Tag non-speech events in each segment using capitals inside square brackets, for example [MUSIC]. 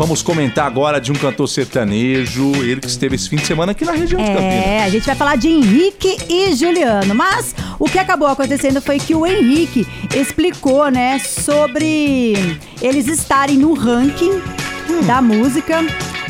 vamos comentar agora de um cantor sertanejo, ele que esteve esse fim de semana aqui na região de Campinas. É, a gente vai falar de Henrique e Juliano. Mas o que acabou acontecendo foi que o Henrique explicou, né, sobre eles estarem no ranking da música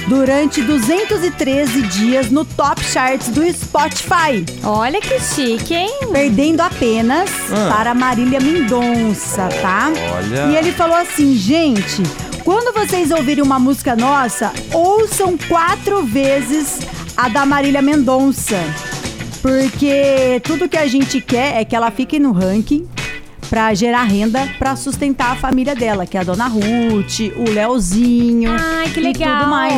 durante 213 dias no top charts do Spotify, Olha que chique, hein? perdendo apenas Ah. para Marília Mendonça, tá? Olha. E ele falou assim, gente, quando vocês ouvirem uma música nossa, ouçam quatro vezes a da Marília Mendonça. Porque tudo que a gente quer é que ela fique no ranking pra gerar renda pra sustentar a família dela, que é a dona Ruth, o Leozinho. Ai, que E legal. tudo mais.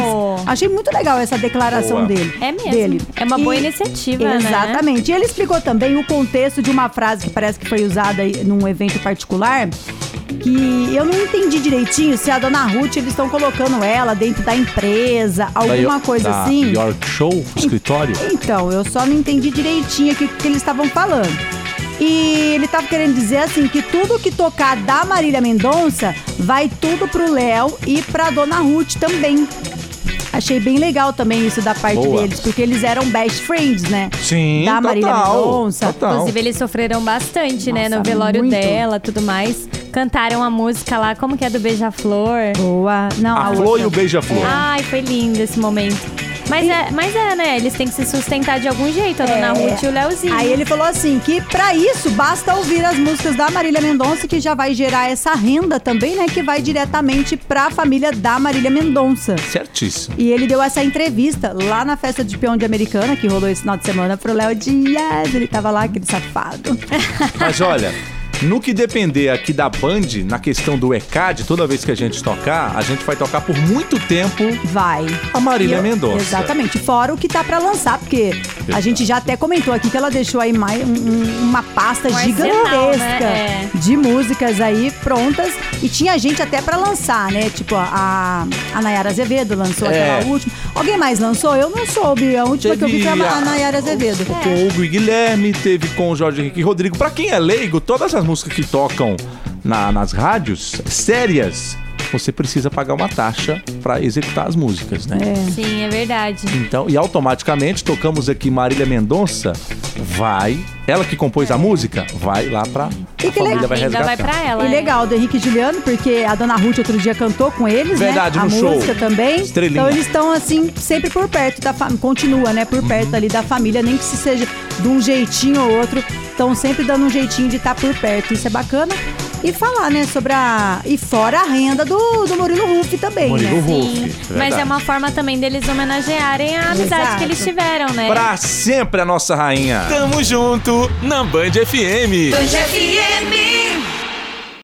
Achei muito legal essa declaração Boa. dele. É mesmo. Dele. É uma boa iniciativa, né? Exatamente. E ele explicou também o contexto de uma frase que parece que foi usada aí num evento particular. Que eu não entendi direitinho se a dona Ruth eles estão colocando ela dentro da empresa, alguma Da- coisa da assim. York Show, escritório. Então, eu só não entendi direitinho o que, que eles estavam falando. E ele tava querendo dizer assim que tudo que tocar da Marília Mendonça vai tudo pro Léo e pra Dona Ruth também. Achei bem legal também isso da parte Boa. deles, porque eles eram best friends, né? Sim, da Marília total, Mendonça. total. Inclusive, eles sofreram bastante, né? Nossa, No velório muito. dela, tudo mais. Cantaram a música lá, como que é do Beija-Flor? Boa. Não, A a, Flor outra. e o Beija-Flor. Ai, foi lindo esse momento. Mas é, mas é, né? Eles têm que se sustentar de algum jeito, a dona É. Ruth e o Leozinho. Aí ele falou assim que pra isso basta ouvir as músicas da Marília Mendonça que já vai gerar essa renda também, né, que vai diretamente pra família da Marília Mendonça. Certíssimo. E ele deu essa entrevista lá na festa de peão de Americana, que rolou esse final de semana pro Léo Dias. Ele tava lá, aquele safado. Mas olha, [LAUGHS] no que depender aqui da Band, na questão do ECAD, toda vez que a gente tocar, a gente vai tocar por muito tempo Vai. a Marília eu- Mendonça. Exatamente. Fora o que tá pra lançar, porque a gente já até comentou aqui que ela deixou aí mais um- um- uma pasta Um arsenal, gigantesca né? de músicas aí prontas. E tinha gente até pra lançar, né? Tipo, a, a Nayara Azevedo lançou É. aquela última. Alguém mais lançou? Eu não soube. A última que eu vi foi a, a Nayara Azevedo. Com o Hugo e Guilherme, teve com o Jorge Henrique e Rodrigo. Pra quem é leigo, todas as músicas que tocam na- nas rádios sérias, você precisa pagar uma taxa pra executar as músicas, né? Sim, é verdade. Então, e automaticamente tocamos aqui Marília Mendonça, vai, ela que compôs a música, vai lá pra E a que família legal. vai resgatar. vai pra ela. E é. legal, do Henrique e Juliano, porque a dona Ruth outro dia cantou com eles, Verdade, né? no a show. música também. Estrelinha. Então eles estão, assim, sempre por perto da família. Continua, né? Por Uhum. perto ali da família, nem que se seja de um jeitinho ou outro. Estão sempre dando um jeitinho de estar por perto. Isso é bacana. E falar, né, sobre a. E fora a renda do, do Murilo Ruff também, Murilo né? Ruff. Sim, verdade. mas é uma forma também deles homenagearem a amizade Exato. que eles tiveram, né? Pra sempre a nossa rainha. Tamo junto na Band FM. Band FM.